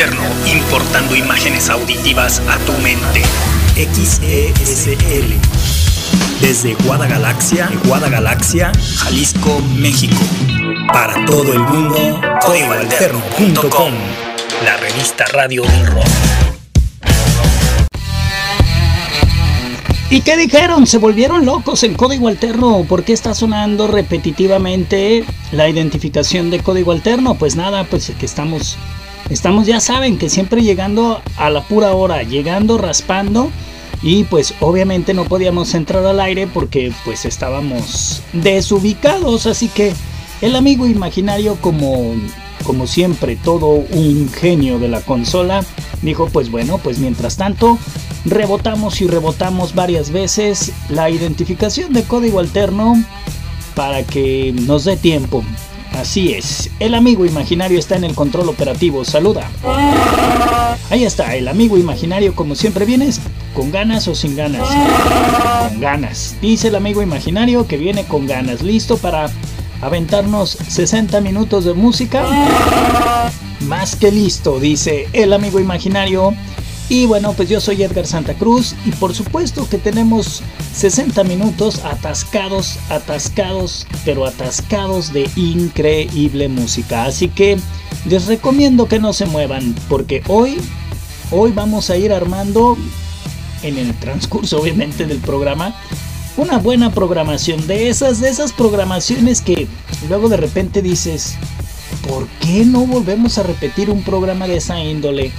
Importando imágenes auditivas a tu mente. XESL. Desde Guadagalaxia, Guadagalaxia, Jalisco, México. Para todo el mundo, códigoalterno.com. La revista radio del rock. ¿Y qué dijeron? ¿Se volvieron locos en código alterno? ¿Por qué está sonando repetitivamente la identificación de código alterno? Pues nada, pues que estamos, estamos ya saben que siempre llegando a la pura hora, llegando raspando y pues obviamente no podíamos entrar al aire porque pues estábamos desubicados, así que el amigo imaginario como como siempre todo un genio de la consola dijo pues bueno, pues mientras tanto rebotamos y rebotamos varias veces la identificación de código alterno para que nos dé tiempo. Así es, el amigo imaginario está en el control operativo, saluda. Ahí está, el amigo imaginario como siempre vienes, con ganas o sin ganas. Con ganas. Dice el amigo imaginario que viene con ganas, listo para aventarnos 60 minutos de música. Más que listo, dice el amigo imaginario y bueno, pues yo soy Edgar Santa Cruz y por supuesto que tenemos 60 minutos atascados, atascados, pero atascados de increíble música. Así que les recomiendo que no se muevan porque hoy, hoy vamos a ir armando en el transcurso obviamente del programa una buena programación de esas, de esas programaciones que luego de repente dices, ¿por qué no volvemos a repetir un programa de esa índole?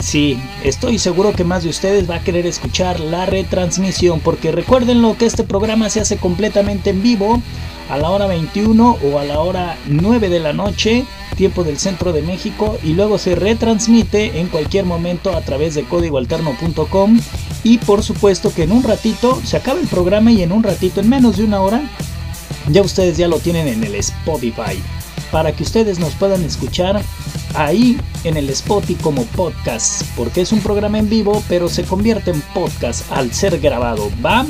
Sí, estoy seguro que más de ustedes va a querer escuchar la retransmisión porque recuérdenlo que este programa se hace completamente en vivo a la hora 21 o a la hora 9 de la noche, tiempo del centro de México, y luego se retransmite en cualquier momento a través de códigoalterno.com y por supuesto que en un ratito se acaba el programa y en un ratito, en menos de una hora, ya ustedes ya lo tienen en el Spotify para que ustedes nos puedan escuchar ahí en el Spotify como podcast, porque es un programa en vivo, pero se convierte en podcast al ser grabado, ¿va?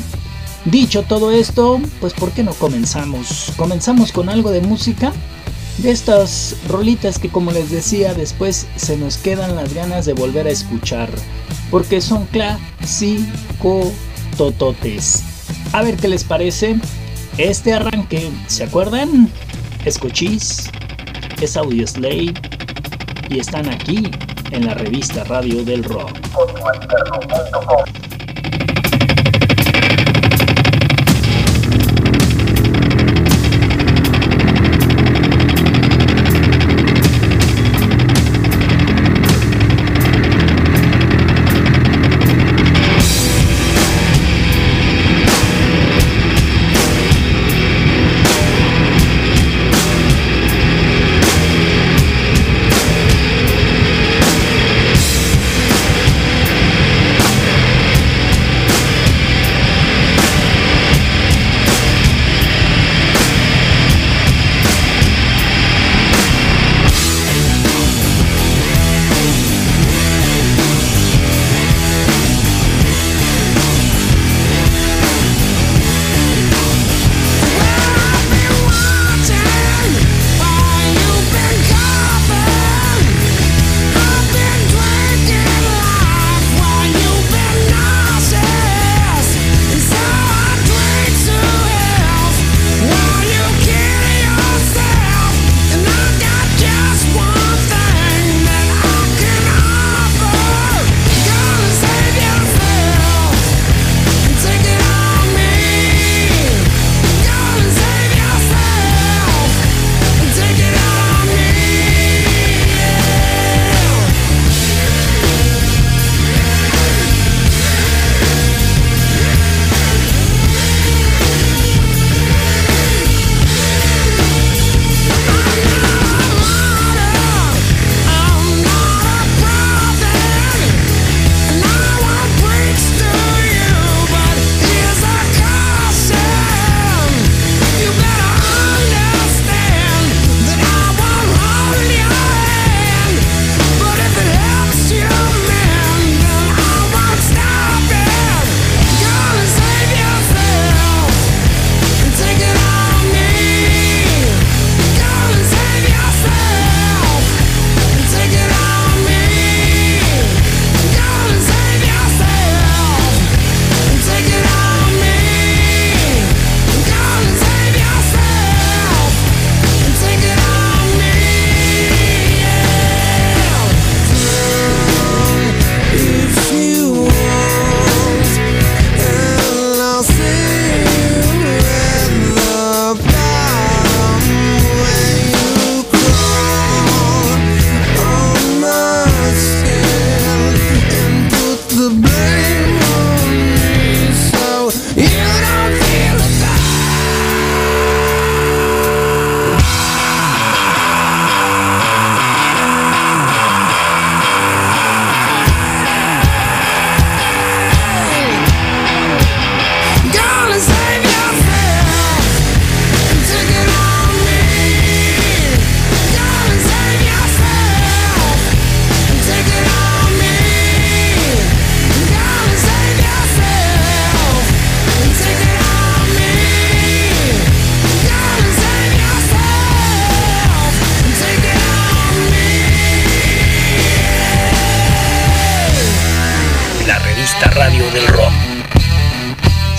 Dicho todo esto, pues ¿por qué no comenzamos? Comenzamos con algo de música, de estas rolitas que como les decía, después se nos quedan las ganas de volver a escuchar, porque son clásico tototes. A ver qué les parece este arranque, ¿se acuerdan? Escuchís, es Audio Slay y están aquí en la revista Radio del Rock.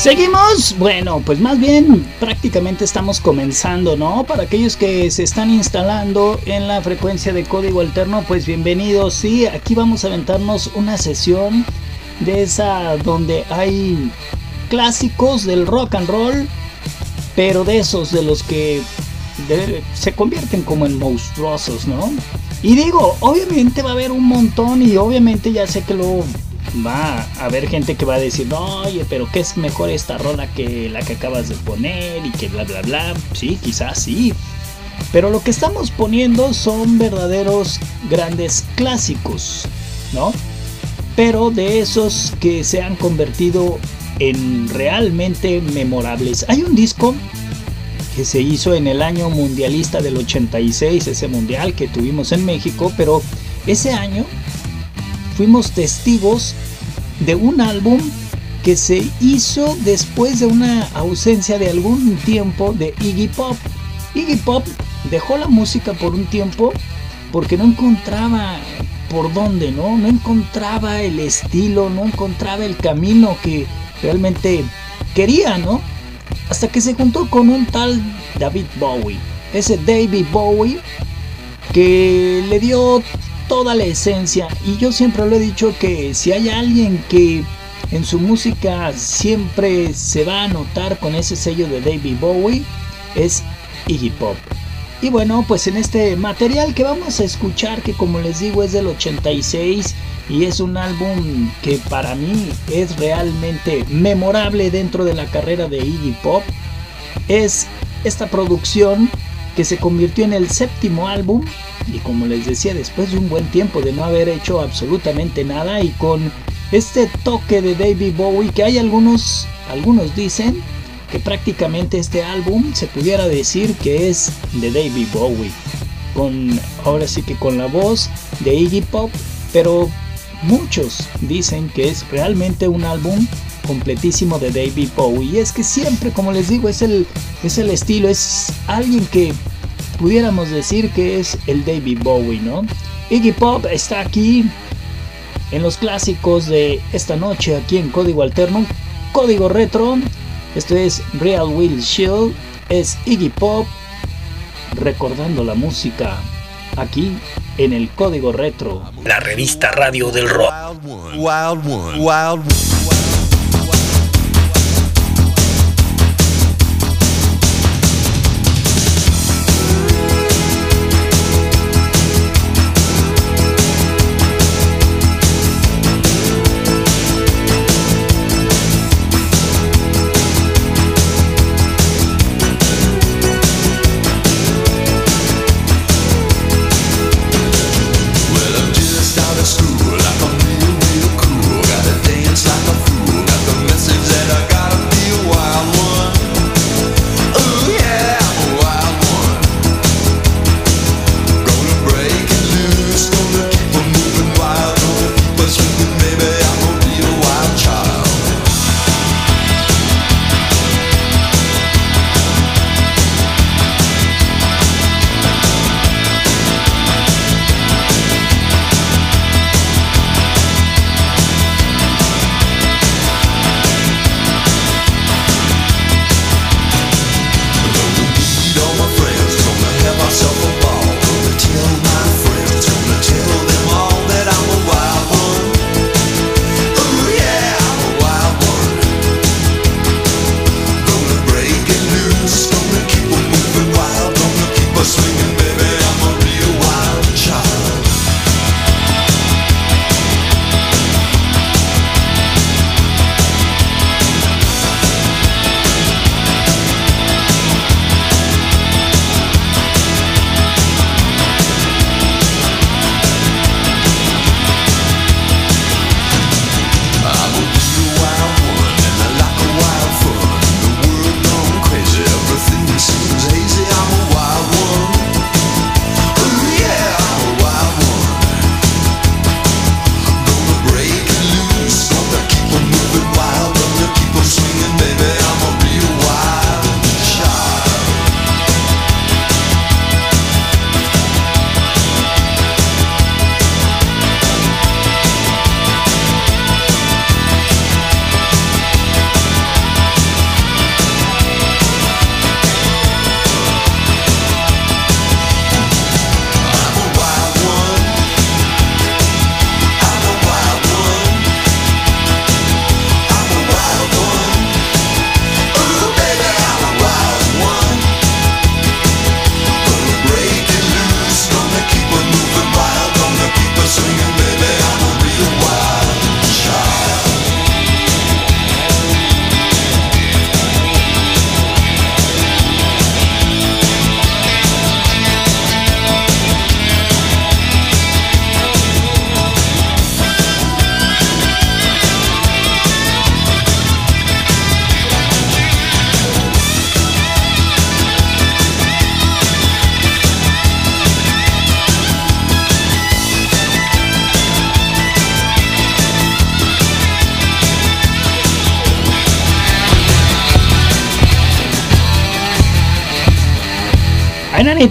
Seguimos, bueno, pues más bien prácticamente estamos comenzando, ¿no? Para aquellos que se están instalando en la frecuencia de código alterno, pues bienvenidos. Sí, aquí vamos a aventarnos una sesión de esa donde hay clásicos del rock and roll, pero de esos de los que se convierten como en monstruosos, ¿no? Y digo, obviamente va a haber un montón y obviamente ya sé que lo va a haber gente que va a decir, oye, pero ¿qué es mejor esta rola que la que acabas de poner y que bla, bla, bla? Sí, quizás sí. Pero lo que estamos poniendo son verdaderos grandes clásicos, ¿no? Pero de esos que se han convertido en realmente memorables. Hay un disco que se hizo en el año mundialista del 86, ese mundial que tuvimos en México, pero ese año fuimos testigos de un álbum que se hizo después de una ausencia de algún tiempo de Iggy Pop. Iggy Pop dejó la música por un tiempo porque no encontraba por dónde, ¿no? No encontraba el estilo, no encontraba el camino que realmente quería, ¿no? Hasta que se juntó con un tal David Bowie. Ese David Bowie que le dio toda la esencia. Y yo siempre lo he dicho que si hay alguien que en su música siempre se va a notar con ese sello de David Bowie, es Iggy Pop. Y bueno, pues en este material que vamos a escuchar, que como les digo es del 86 y es un álbum que para mí es realmente memorable dentro de la carrera de Iggy Pop, es esta producción que se convirtió en el séptimo álbum y como les decía, después de un buen tiempo de no haber hecho absolutamente nada y con este toque de David Bowie que hay algunos, algunos dicen que prácticamente este álbum se pudiera decir que es de David Bowie. Con, ahora sí que con la voz de Iggy Pop, pero muchos dicen que es realmente un álbum completísimo de David Bowie. Y es que siempre, como les digo, es el, es el estilo, es alguien que pudiéramos decir que es el David Bowie, ¿no? Iggy Pop está aquí en los clásicos de esta noche aquí en Código Alterno, Código Retro. Esto es Real Will Shield, es Iggy Pop recordando la música aquí en el Código Retro. La revista radio del rock. Wild One. Wild One.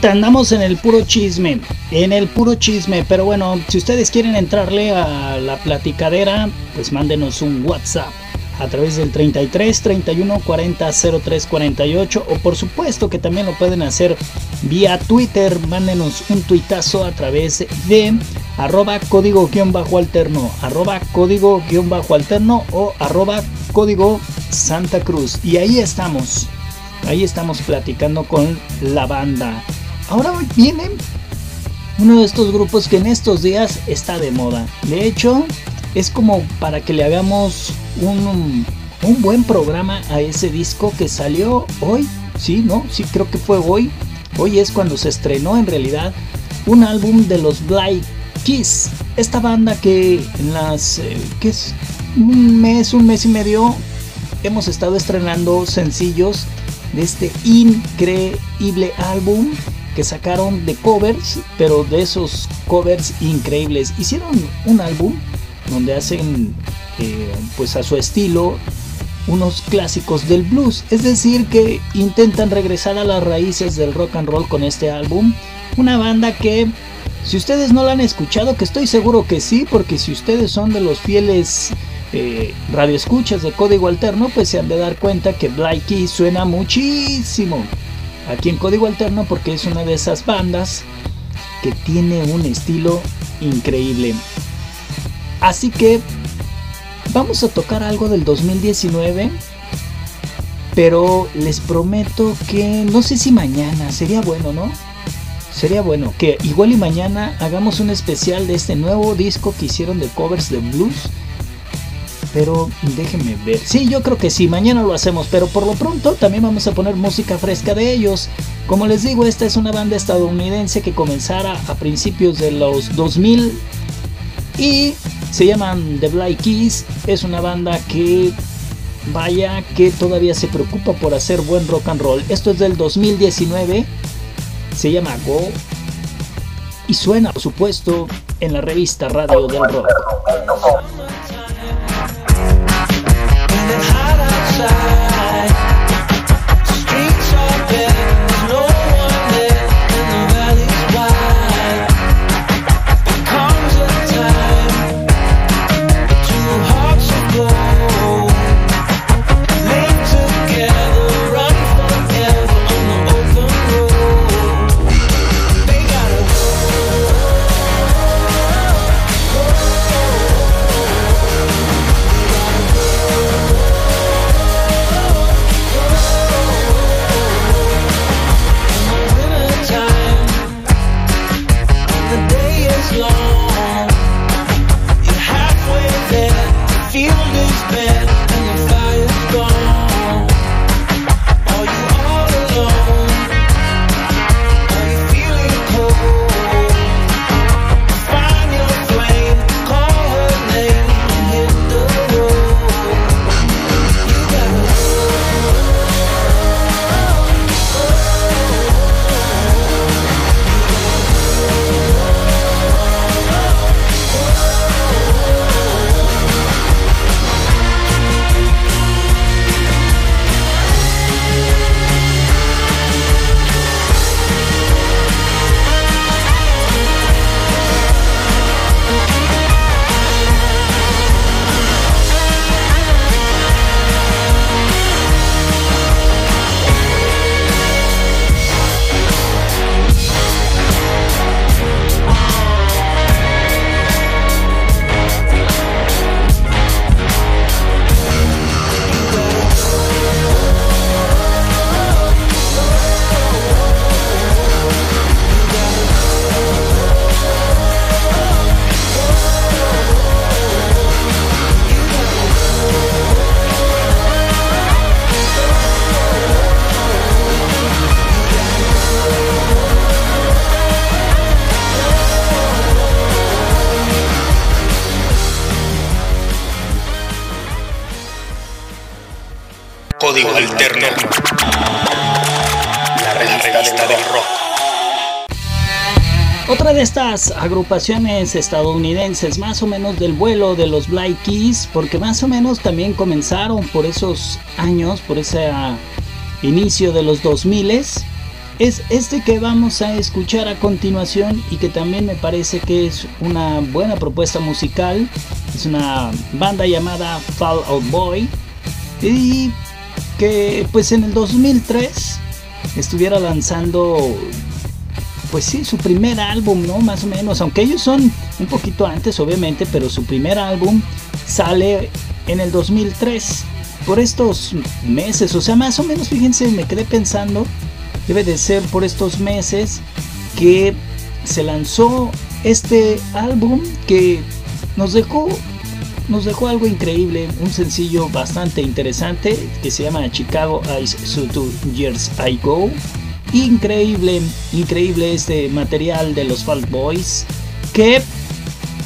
Andamos en el puro chisme, en el puro chisme, pero bueno, si ustedes quieren entrarle a la platicadera, pues mándenos un WhatsApp a través del 33 31 40 03 48 o por supuesto que también lo pueden hacer vía Twitter, mándenos un tuitazo a través de arroba código guion bajo alterno, arroba código guion bajo alterno o arroba código Santa Cruz y ahí estamos, ahí estamos platicando con la banda. Ahora viene uno de estos grupos que en estos días está de moda. De hecho, es como para que le hagamos un, un buen programa a ese disco que salió hoy. Sí, ¿no? Sí, creo que fue hoy. Hoy es cuando se estrenó en realidad un álbum de los Blind Kiss. Esta banda que en las... Eh, que es un mes, un mes y medio hemos estado estrenando sencillos de este increíble álbum que sacaron de covers, pero de esos covers increíbles. Hicieron un álbum donde hacen eh, pues a su estilo unos clásicos del blues, es decir que intentan regresar a las raíces del rock and roll con este álbum, una banda que si ustedes no la han escuchado, que estoy seguro que sí, porque si ustedes son de los fieles eh, radioescuchas de Código Alterno, pues se han de dar cuenta que Blakey suena muchísimo aquí en Código Alterno porque es una de esas bandas que tiene un estilo increíble. Así que vamos a tocar algo del 2019. Pero les prometo que no sé si mañana sería bueno, ¿no? Sería bueno que igual y mañana hagamos un especial de este nuevo disco que hicieron de covers de blues. Pero déjenme ver. Sí, yo creo que sí, mañana lo hacemos. Pero por lo pronto también vamos a poner música fresca de ellos. Como les digo, esta es una banda estadounidense que comenzara a principios de los 2000 y se llaman The Black Keys. Es una banda que vaya que todavía se preocupa por hacer buen rock and roll. Esto es del 2019. Se llama Go. Y suena, por supuesto, en la revista Radio del Rock. that long. You're halfway there, the field is bare. Estas agrupaciones estadounidenses, más o menos del vuelo de los Black Keys, porque más o menos también comenzaron por esos años, por ese inicio de los 2000 es este que vamos a escuchar a continuación y que también me parece que es una buena propuesta musical. Es una banda llamada Fall Out Boy y que pues en el 2003 estuviera lanzando pues sí, su primer álbum, ¿no? Más o menos, aunque ellos son un poquito antes, obviamente, pero su primer álbum sale en el 2003, por estos meses, o sea, más o menos, fíjense, me quedé pensando, debe de ser por estos meses que se lanzó este álbum que nos dejó nos dejó algo increíble, un sencillo bastante interesante que se llama Chicago Ice So Two Years I Go. Increíble, increíble este material de los Fall Boys que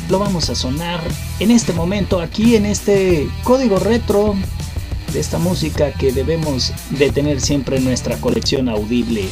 lo vamos a sonar en este momento aquí en este código retro de esta música que debemos de tener siempre en nuestra colección audible.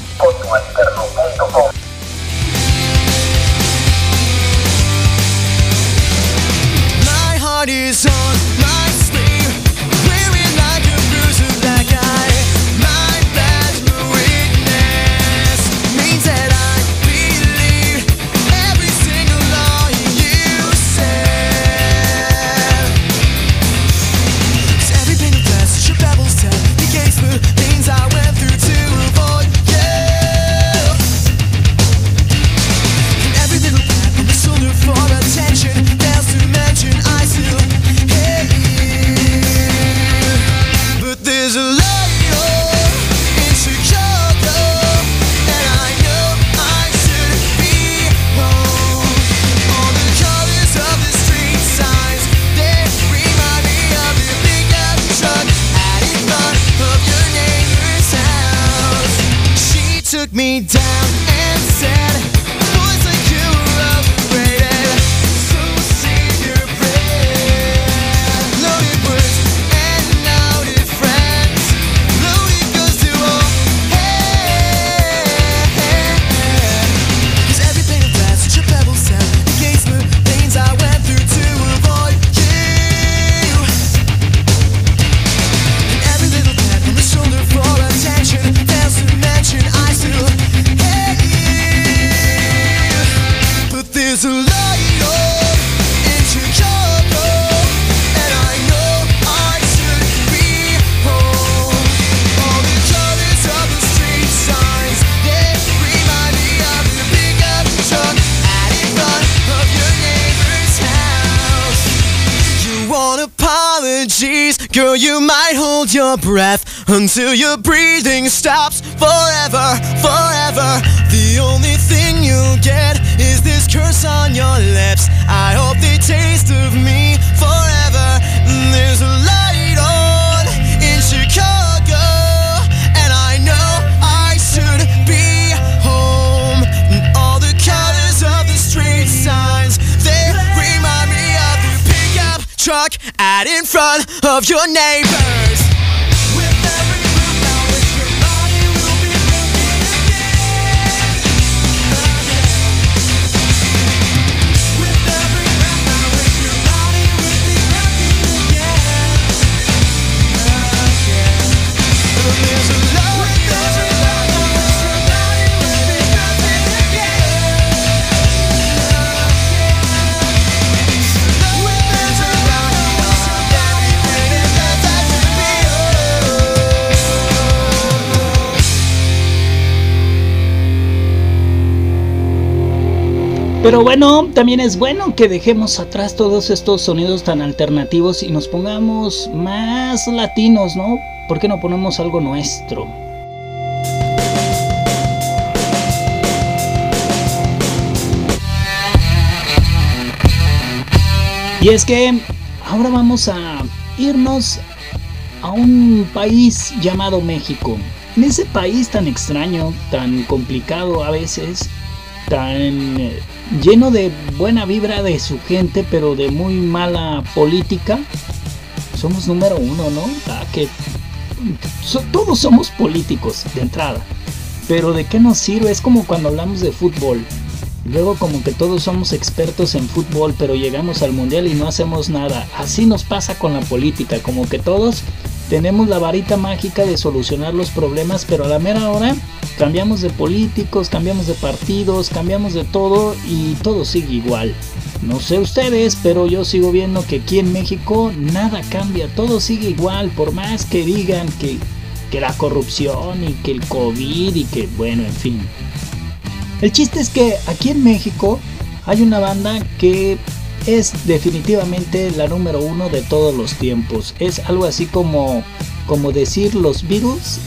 Me down your breath until your breathing stops forever, forever. The only thing you'll get is this curse on your lips. I hope they taste of me forever. There's a light on in Chicago, and I know I should be home. And all the colors of the street signs they remind me of the pickup truck out in front of your neighbors. Pero bueno, también es bueno que dejemos atrás todos estos sonidos tan alternativos y nos pongamos más latinos, ¿no? ¿Por qué no ponemos algo nuestro? Y es que ahora vamos a irnos a un país llamado México. En ese país tan extraño, tan complicado a veces, tan eh, lleno de buena vibra de su gente, pero de muy mala política, somos número uno, ¿no? Que todos somos políticos de entrada, pero ¿de qué nos sirve? Es como cuando hablamos de fútbol. Luego como que todos somos expertos en fútbol, pero llegamos al mundial y no hacemos nada. Así nos pasa con la política, como que todos tenemos la varita mágica de solucionar los problemas, pero a la mera hora cambiamos de políticos, cambiamos de partidos, cambiamos de todo y todo sigue igual. No sé ustedes, pero yo sigo viendo que aquí en México nada cambia, todo sigue igual, por más que digan que, que la corrupción y que el COVID y que, bueno, en fin. El chiste es que aquí en México hay una banda que es definitivamente la número uno de todos los tiempos. Es algo así como, como decir los Beatles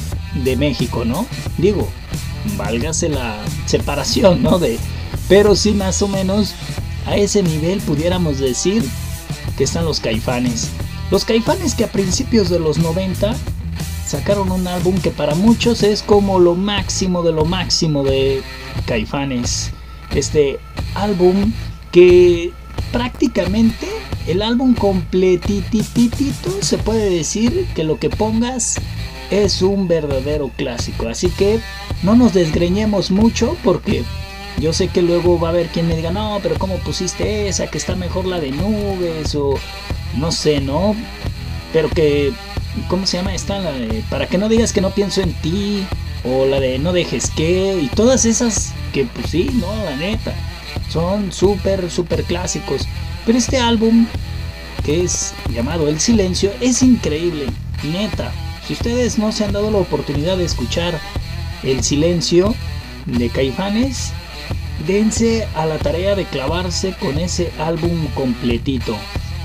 de México, ¿no? Digo, válgase la separación, ¿no? De, pero sí más o menos a ese nivel pudiéramos decir que están los caifanes. Los caifanes que a principios de los 90 sacaron un álbum que para muchos es como lo máximo de lo máximo de caifanes. Este álbum que prácticamente el álbum completititito se puede decir que lo que pongas es un verdadero clásico. Así que no nos desgreñemos mucho porque yo sé que luego va a haber quien me diga, no, pero ¿cómo pusiste esa? Que está mejor la de nubes o no sé, ¿no? Pero que, ¿cómo se llama esta? La de, para que no digas que no pienso en ti o la de no dejes que y todas esas que pues sí, no, la neta, son súper, súper clásicos. Pero este álbum que es llamado El Silencio es increíble, neta. Si ustedes no se han dado la oportunidad de escuchar El Silencio de Caifanes, dense a la tarea de clavarse con ese álbum completito,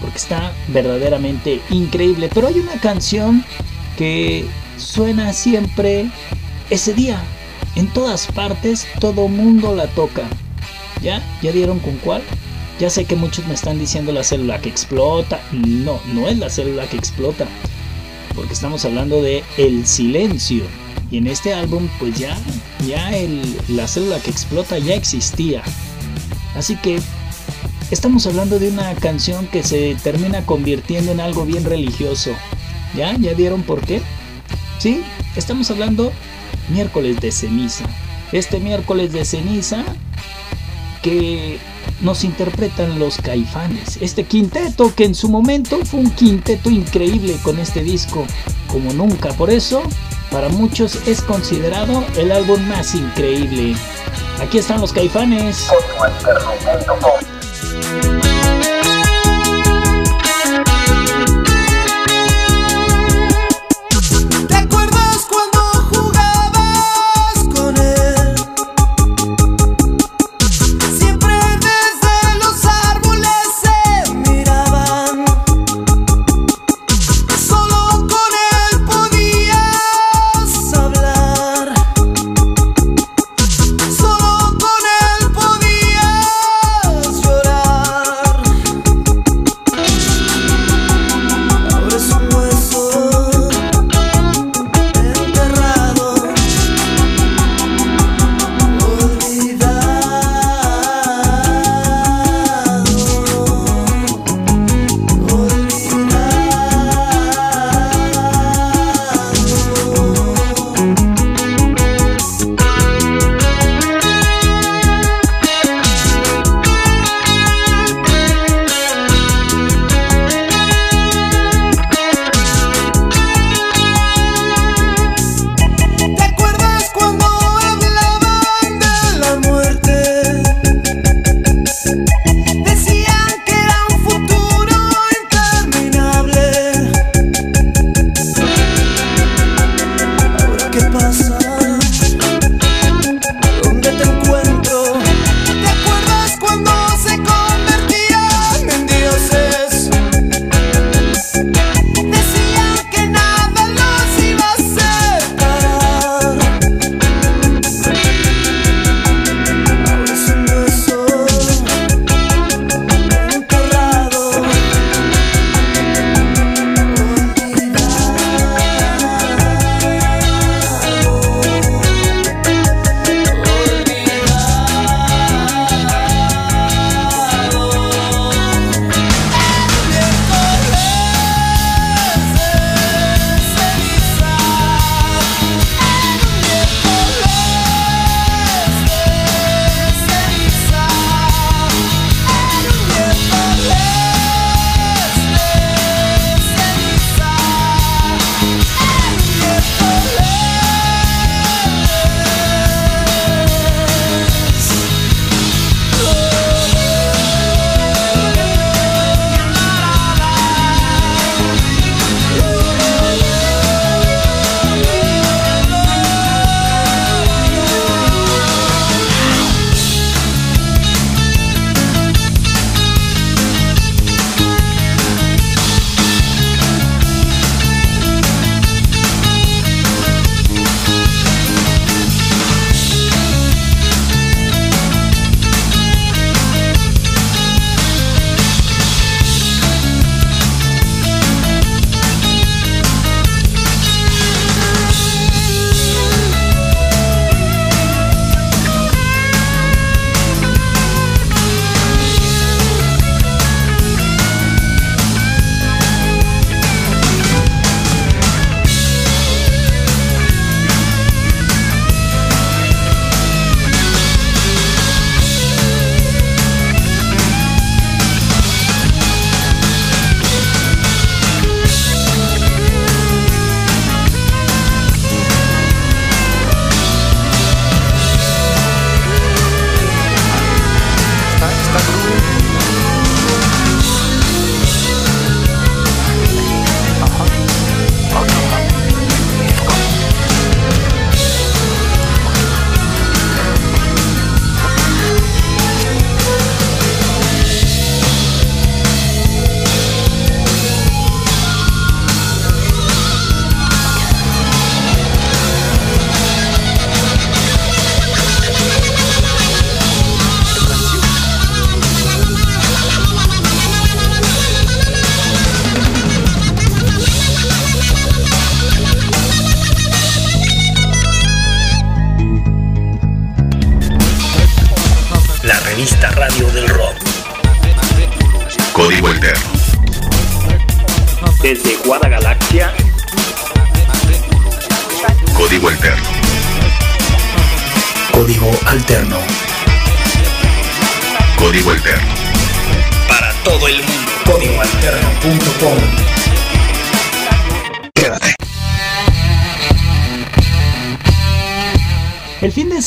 porque está verdaderamente increíble. Pero hay una canción que suena siempre ese día. En todas partes todo mundo la toca. ¿Ya? ¿Ya dieron con cuál? Ya sé que muchos me están diciendo la célula que explota. No, no es la célula que explota. Porque estamos hablando de el silencio. Y en este álbum, pues ya, ya el, la célula que explota ya existía. Así que estamos hablando de una canción que se termina convirtiendo en algo bien religioso. ¿Ya? ¿Ya vieron por qué? Sí, estamos hablando miércoles de ceniza. Este miércoles de ceniza que nos interpretan los caifanes. Este quinteto que en su momento fue un quinteto increíble con este disco como nunca. Por eso para muchos es considerado el álbum más increíble. Aquí están los caifanes.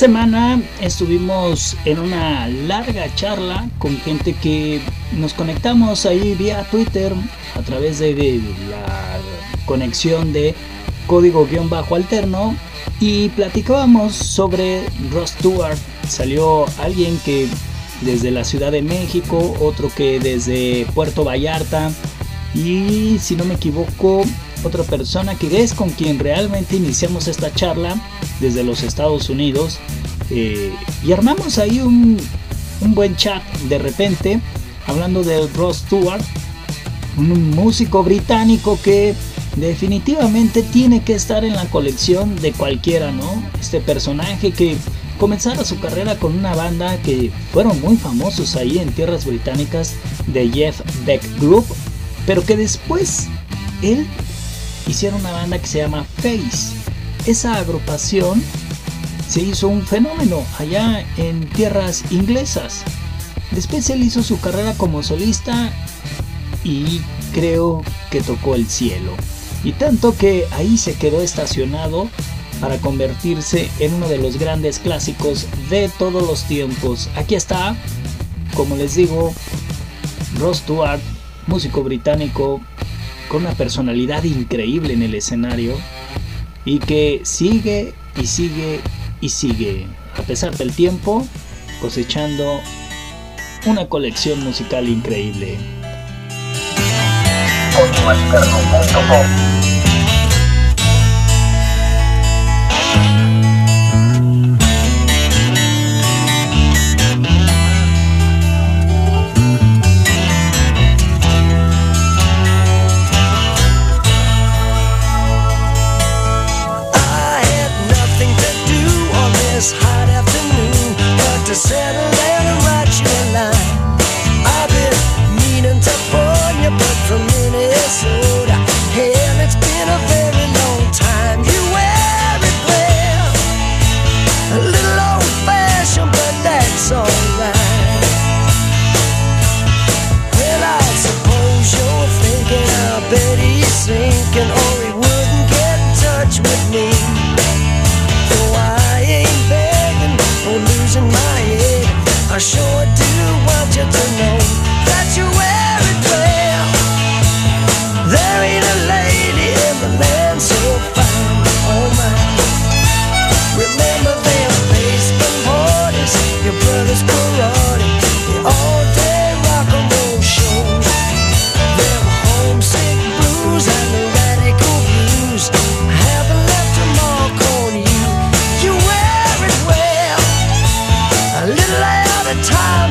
Semana estuvimos en una larga charla con gente que nos conectamos ahí vía Twitter a través de la conexión de código-alterno y platicábamos sobre Ross Stewart. Salió alguien que desde la Ciudad de México, otro que desde Puerto Vallarta y si no me equivoco otra persona que es con quien realmente iniciamos esta charla desde los Estados Unidos eh, y armamos ahí un, un buen chat de repente hablando de Ross Stewart, un músico británico que definitivamente tiene que estar en la colección de cualquiera, ¿no? Este personaje que comenzara su carrera con una banda que fueron muy famosos ahí en tierras británicas de Jeff Beck Group, pero que después él hicieron una banda que se llama Face. Esa agrupación se hizo un fenómeno allá en tierras inglesas. Después él hizo su carrera como solista y creo que tocó el cielo. Y tanto que ahí se quedó estacionado para convertirse en uno de los grandes clásicos de todos los tiempos. Aquí está, como les digo, Ross Stewart, músico británico con una personalidad increíble en el escenario y que sigue y sigue y sigue, a pesar del tiempo, cosechando una colección musical increíble. A little out of time,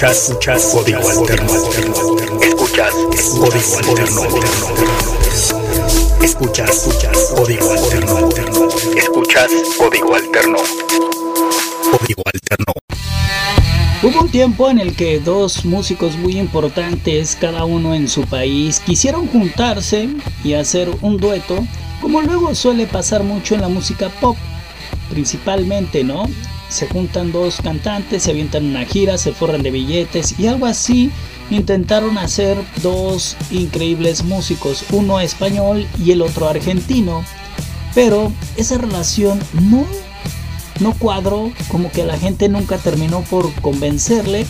Escuchas, escuchas Código Alterno. Escuchas Código Alterno. Escuchas, escuchas Código Alterno. Escuchas Código Alterno. Código Alterno. Hubo un tiempo en el que dos músicos muy importantes, cada uno en su país, quisieron juntarse y hacer un dueto, como luego suele pasar mucho en la música pop, principalmente, ¿no? Se juntan dos cantantes, se avientan una gira, se forran de billetes y algo así intentaron hacer dos increíbles músicos, uno español y el otro argentino, pero esa relación no no cuadró, como que la gente nunca terminó por convencerle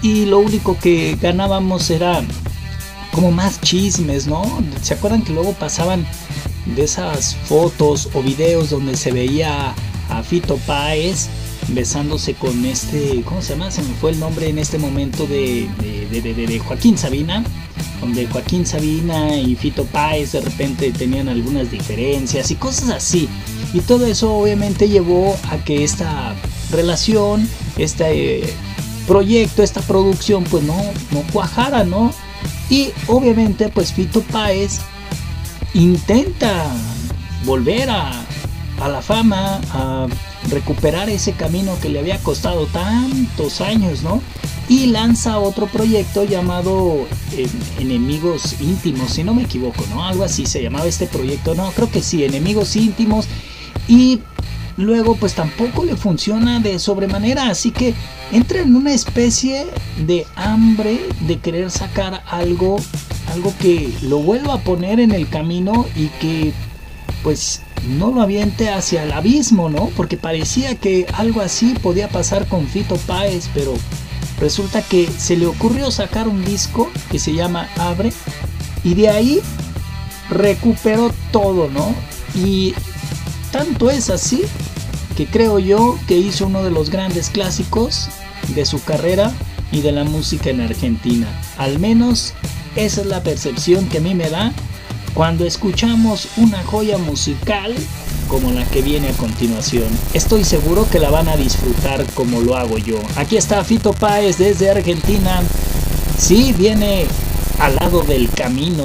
y lo único que ganábamos era como más chismes, ¿no? ¿Se acuerdan que luego pasaban de esas fotos o videos donde se veía a Fito Páez besándose con este, ¿cómo se llama? Se me fue el nombre en este momento de, de, de, de Joaquín Sabina, donde Joaquín Sabina y Fito Páez de repente tenían algunas diferencias y cosas así. Y todo eso obviamente llevó a que esta relación, este eh, proyecto, esta producción pues no, no cuajara, ¿no? Y obviamente pues Fito Páez intenta volver a, a la fama, a recuperar ese camino que le había costado tantos años, ¿no? Y lanza otro proyecto llamado eh, Enemigos Íntimos, si no me equivoco, ¿no? Algo así se llamaba este proyecto, no, creo que sí, Enemigos Íntimos. Y luego pues tampoco le funciona de sobremanera, así que entra en una especie de hambre de querer sacar algo, algo que lo vuelva a poner en el camino y que pues no lo aviente hacia el abismo, ¿no? Porque parecía que algo así podía pasar con Fito Páez, pero resulta que se le ocurrió sacar un disco que se llama Abre y de ahí recuperó todo, ¿no? Y tanto es así que creo yo que hizo uno de los grandes clásicos de su carrera y de la música en Argentina. Al menos esa es la percepción que a mí me da cuando escuchamos una joya musical como la que viene a continuación. Estoy seguro que la van a disfrutar como lo hago yo. Aquí está Fito Páez desde Argentina. Sí, viene al lado del camino.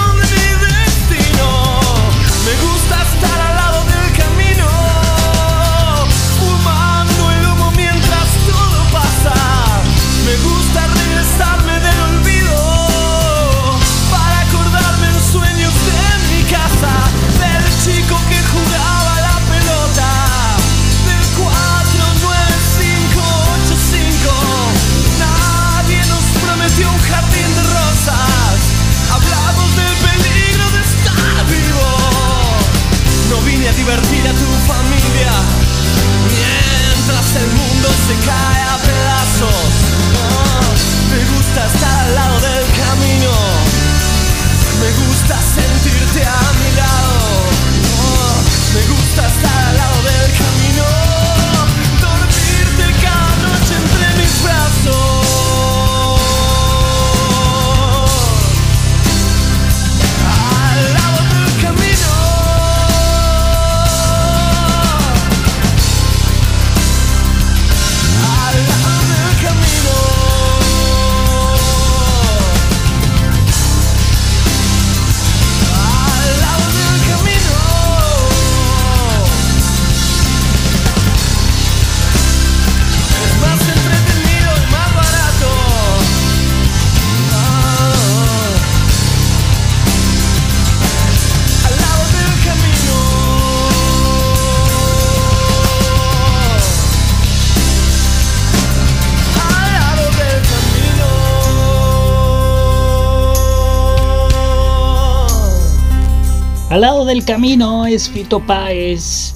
lado del camino es Fito Páez,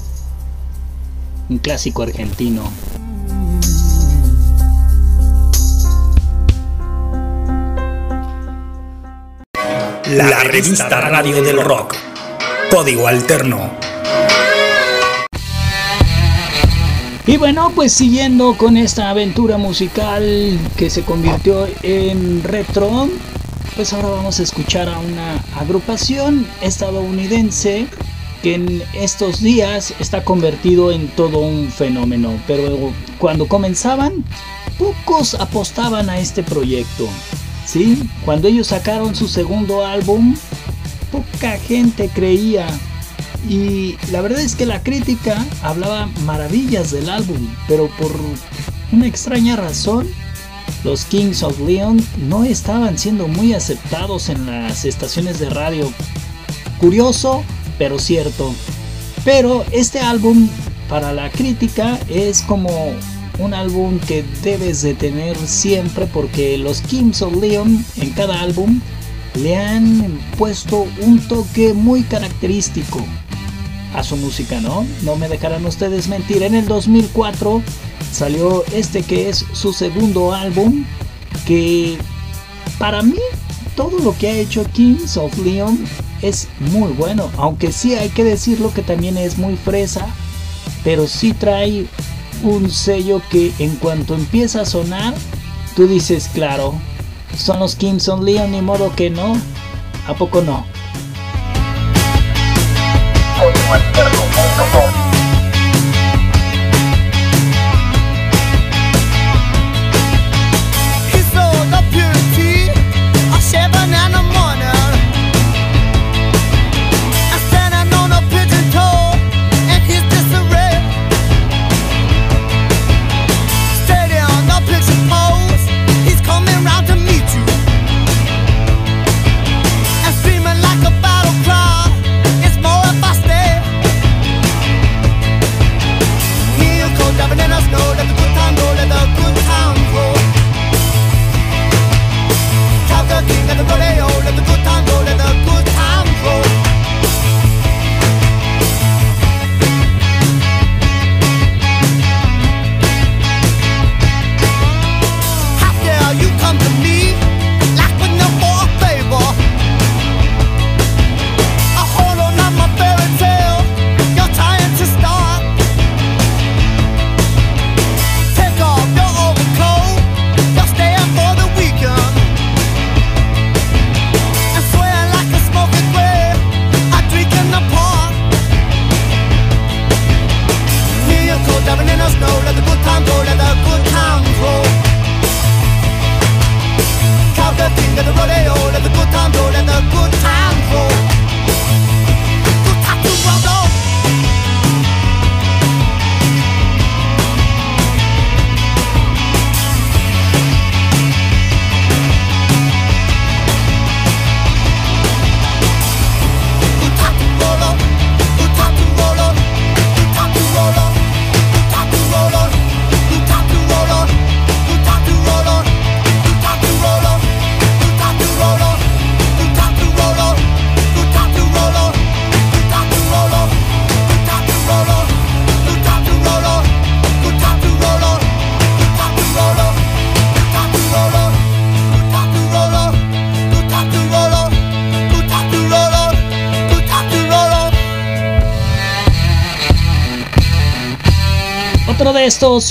un clásico argentino. La revista Radio del Rock. Código Alterno. Y bueno, pues siguiendo con esta aventura musical que se convirtió en retro, pues ahora vamos a escuchar a una agrupación estadounidense que en estos días está convertido en todo un fenómeno. Pero cuando comenzaban, pocos apostaban a este proyecto. ¿sí? Cuando ellos sacaron su segundo álbum, poca gente creía y la verdad es que la crítica hablaba maravillas del álbum, pero por una extraña razón, los Kings of Leon no estaban siendo muy aceptados en las estaciones de radio. Curioso, pero cierto. Pero este álbum para la crítica es como un álbum que debes de tener siempre porque los Kings of Leon en cada álbum le han puesto un toque muy característico a su música, ¿no? No me dejarán ustedes mentir. En el 2004 salió este que es su segundo álbum, que para mí todo lo que ha hecho Kings of Leon es muy bueno, aunque sí hay que decirlo que también es muy fresa, pero sí trae un sello que en cuanto empieza a sonar, tú dices, claro, son los Kings of Leon, ni modo que no, ¿a poco no?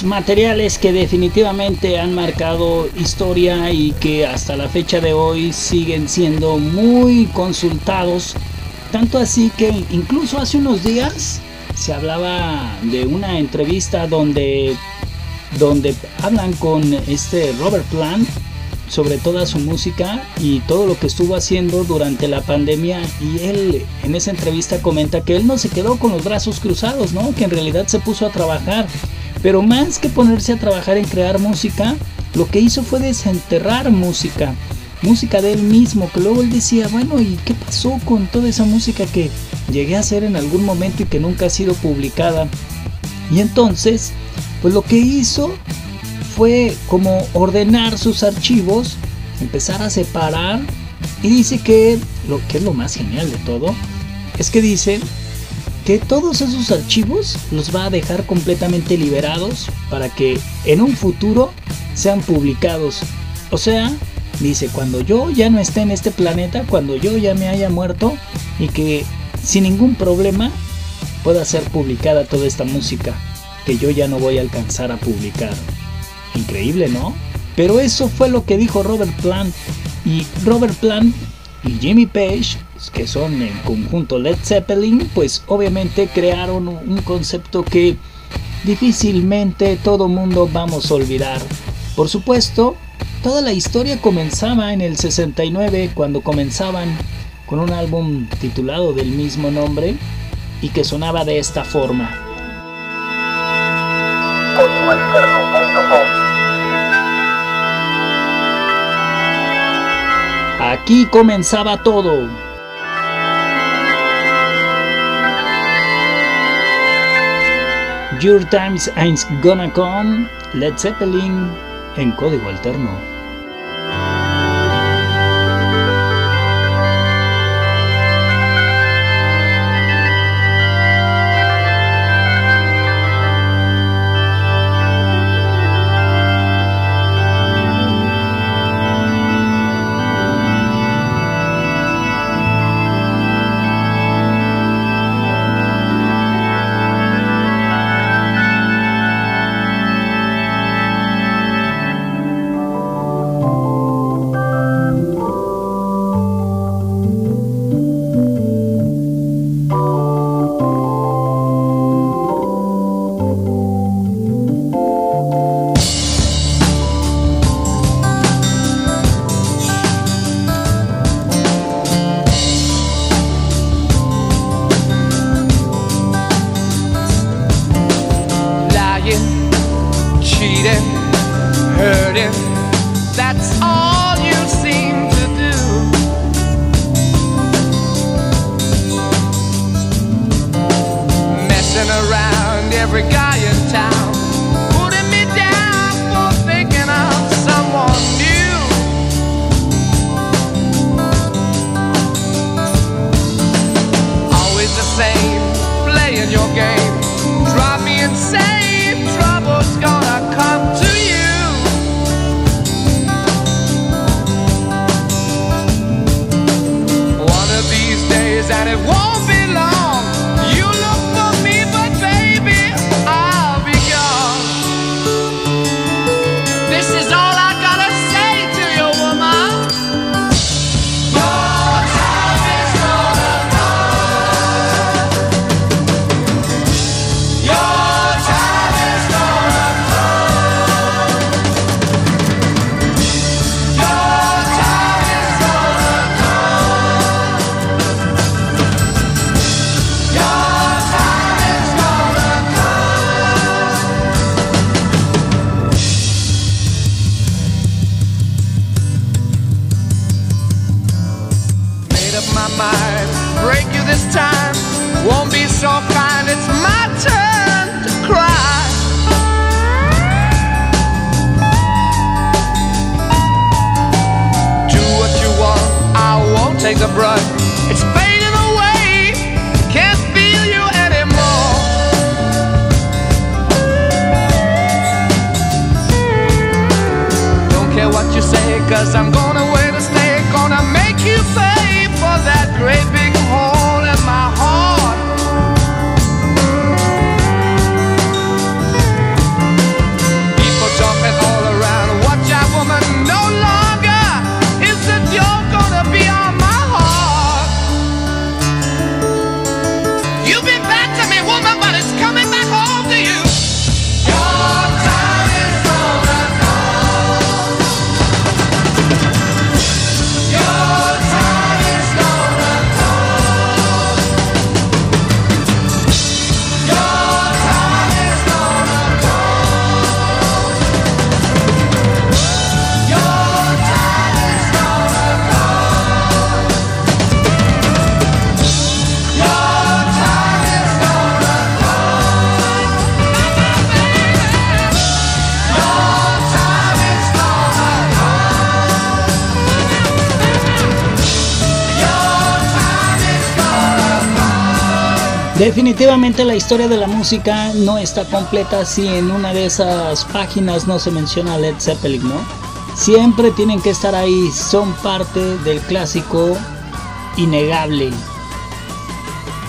Materiales que definitivamente han marcado historia y que hasta la fecha de hoy siguen siendo muy consultados. Tanto así que incluso hace unos días se hablaba de una entrevista donde, donde hablan con este Robert Plant sobre toda su música y todo lo que estuvo haciendo durante la pandemia y él en esa entrevista comenta que él no se quedó con los brazos cruzados, ¿no? Que en realidad se puso a trabajar, pero más que ponerse a trabajar en crear música, lo que hizo fue desenterrar música, música de él mismo, que luego él decía, bueno, ¿y qué pasó con toda esa música que llegué a hacer en algún momento y que nunca ha sido publicada? Y entonces, pues lo que hizo fue como ordenar sus archivos, empezar a separar y dice que lo que es lo más genial de todo es que dice que todos esos archivos los va a dejar completamente liberados para que en un futuro sean publicados. O sea, dice, cuando yo ya no esté en este planeta, cuando yo ya me haya muerto y que sin ningún problema pueda ser publicada toda esta música que yo ya no voy a alcanzar a publicar. Increíble, ¿no? Pero eso fue lo que dijo Robert Plant. Y Robert Plant y Jimmy Page, que son en conjunto Led Zeppelin, pues obviamente crearon un concepto que difícilmente todo mundo vamos a olvidar. Por supuesto, toda la historia comenzaba en el 69 cuando comenzaban con un álbum titulado del mismo nombre y que sonaba de esta forma. Aquí comenzaba todo. Your Times Ain't Gonna Come, Led Zeppelin en código alterno. Every guy in town, Definitivamente la historia de la música no está completa si en una de esas páginas no se menciona Led Zeppelin, ¿no? Siempre tienen que estar ahí, son parte del clásico innegable.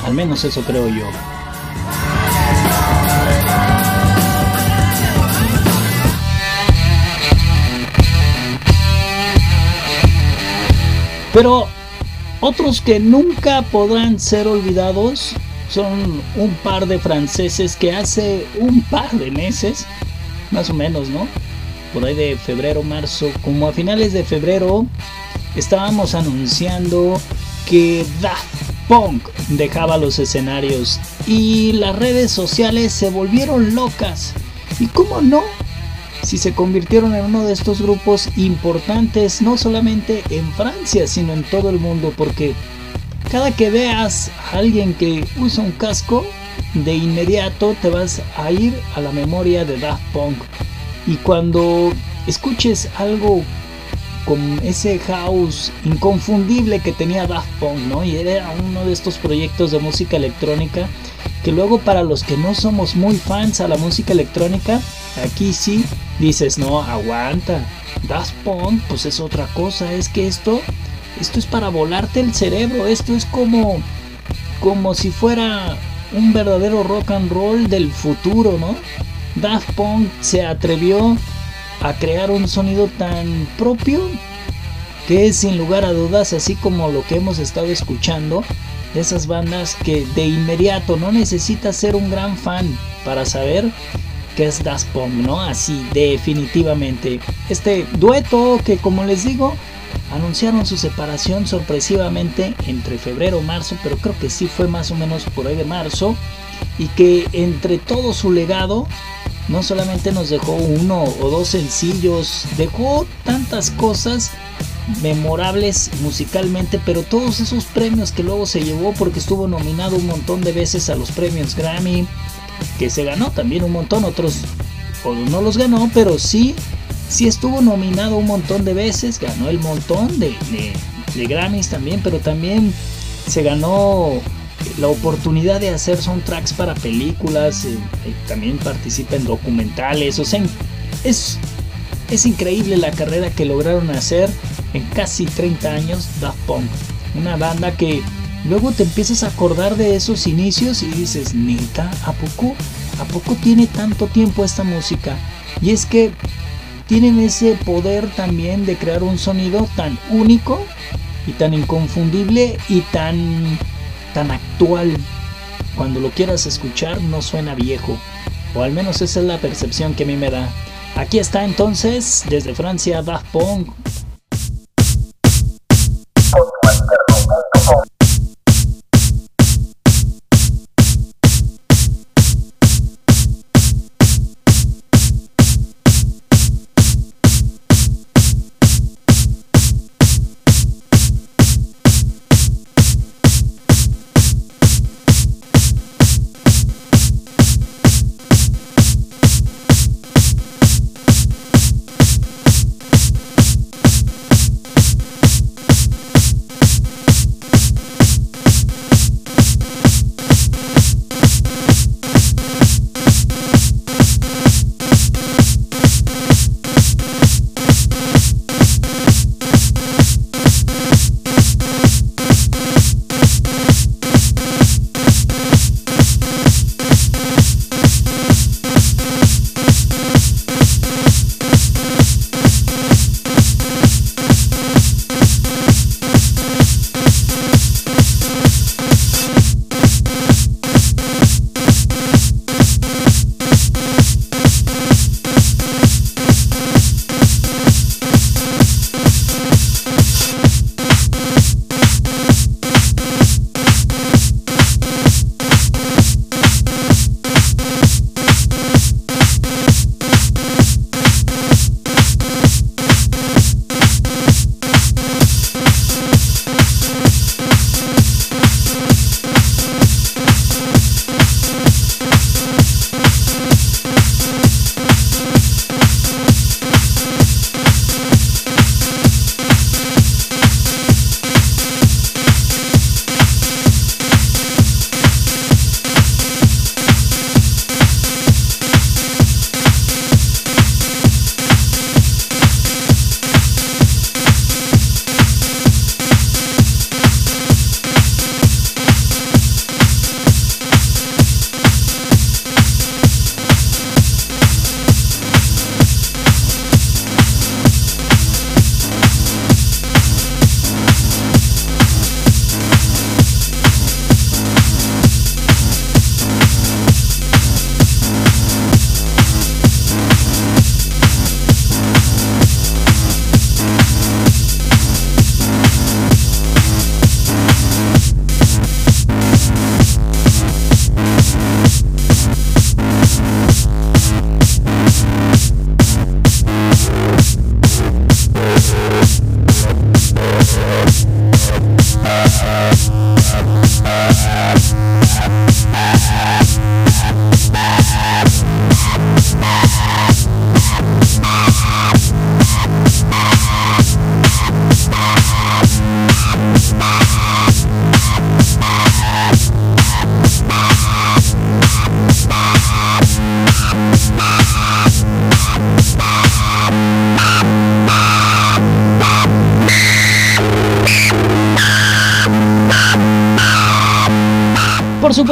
Al menos eso creo yo. Pero otros que nunca podrán ser olvidados son un par de franceses que hace un par de meses, más o menos, ¿no? Por ahí de febrero, marzo, como a finales de febrero, estábamos anunciando que Daft Punk dejaba los escenarios y las redes sociales se volvieron locas. ¿Y cómo no? Si se convirtieron en uno de estos grupos importantes, no solamente en Francia, sino en todo el mundo, porque cada que veas a alguien que usa un casco, de inmediato te vas a ir a la memoria de Daft Punk. Y cuando escuches algo con ese house inconfundible que tenía Daft Punk, ¿no? Y era uno de estos proyectos de música electrónica que luego para los que no somos muy fans a la música electrónica, aquí sí dices, no, aguanta. Daft Punk, pues es otra cosa, es que esto esto es para volarte el cerebro, esto es como como si fuera un verdadero rock and roll del futuro, ¿no? Daft Punk se atrevió a crear un sonido tan propio que es sin lugar a dudas, así como lo que hemos estado escuchando, de esas bandas que de inmediato no necesitas ser un gran fan para saber que es Daft Punk, ¿no? Así, definitivamente. Este dueto que, como les digo, anunciaron su separación sorpresivamente entre febrero y marzo, pero creo que sí fue más o menos por ahí de marzo, y que entre todo su legado no solamente nos dejó uno o dos sencillos, dejó tantas cosas memorables musicalmente, pero todos esos premios que luego se llevó porque estuvo nominado un montón de veces a los premios Grammy, que se ganó también un montón, otros o no los ganó, pero sí, sí estuvo nominado un montón de veces, ganó el montón de, de, Grammys también, pero también se ganó la oportunidad de hacer soundtracks para películas, eh, eh, también participa en documentales, o sea, es, es increíble la carrera que lograron hacer en casi 30 años Daft Punk, una banda que luego te empiezas a acordar de esos inicios y dices, neta, ¿a poco? ¿A poco tiene tanto tiempo esta música? Y es que tienen ese poder también de crear un sonido tan único y tan inconfundible y tan tan actual. Cuando lo quieras escuchar no suena viejo, o al menos esa es la percepción que a mí me da. Aquí está entonces, desde Francia, Daft Punk.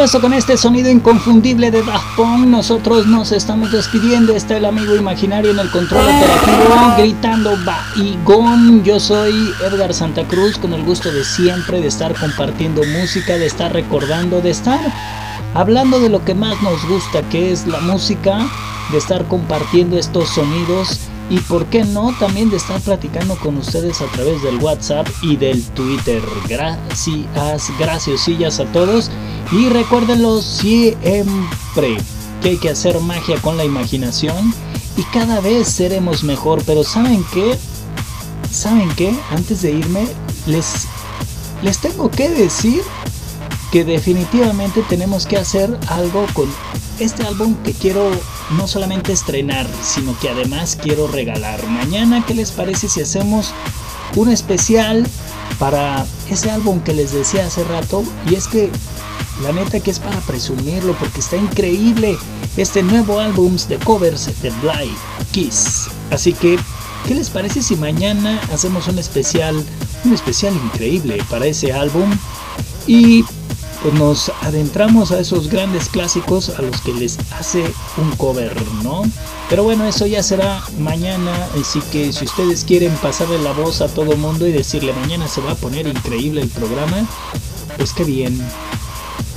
Supuesto, con este sonido inconfundible de Daft Punk, nosotros nos estamos despidiendo. Está el amigo imaginario en el control operativo gritando Baigón. Yo soy Edgar Santa Cruz, con el gusto de siempre de estar compartiendo música, de estar recordando, de estar hablando de lo que más nos gusta, que es la música, de estar compartiendo estos sonidos y por qué no también de estar platicando con ustedes a través del WhatsApp y del Twitter. Gracias, graciosillas a todos y recuérdenlo siempre que hay que hacer magia con la imaginación y cada vez seremos mejor, pero ¿saben qué? ¿Saben qué? Antes de irme les les tengo que decir que definitivamente tenemos que hacer algo con este álbum que quiero no solamente estrenar, sino que además quiero regalar. Mañana, ¿qué les parece si hacemos un especial para ese álbum que les decía hace rato? Y es que la neta que es para presumirlo porque está increíble este nuevo álbum de covers de Blind Kiss. Así que, ¿qué les parece si mañana hacemos un especial, un especial increíble para ese álbum? Y pues nos adentramos a esos grandes clásicos a los que les hace un cover, ¿no? Pero bueno, eso ya será mañana, así que si ustedes quieren pasarle la voz a todo mundo y decirle mañana se va a poner increíble el programa, pues qué bien.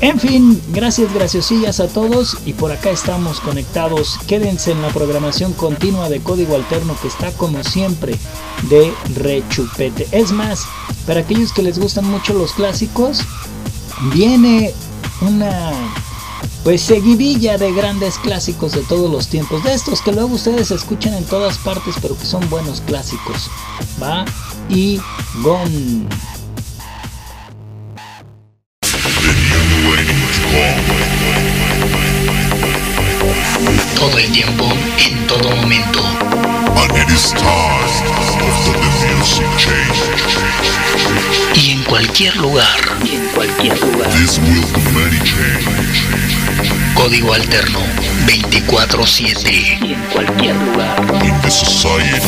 En fin, gracias graciosillas a todos y por acá estamos conectados. Quédense en la programación continua de Código Alterno que está como siempre de rechupete. Es más, para aquellos que les gustan mucho los clásicos, viene una pues seguidilla de grandes clásicos de todos los tiempos, de estos que luego ustedes escuchan en todas partes, pero que son buenos clásicos. Va y gon. todo el tiempo, en todo momento. Y en cualquier lugar. en cualquier lugar. Código alterno 24-7. Y en cualquier lugar. In the society,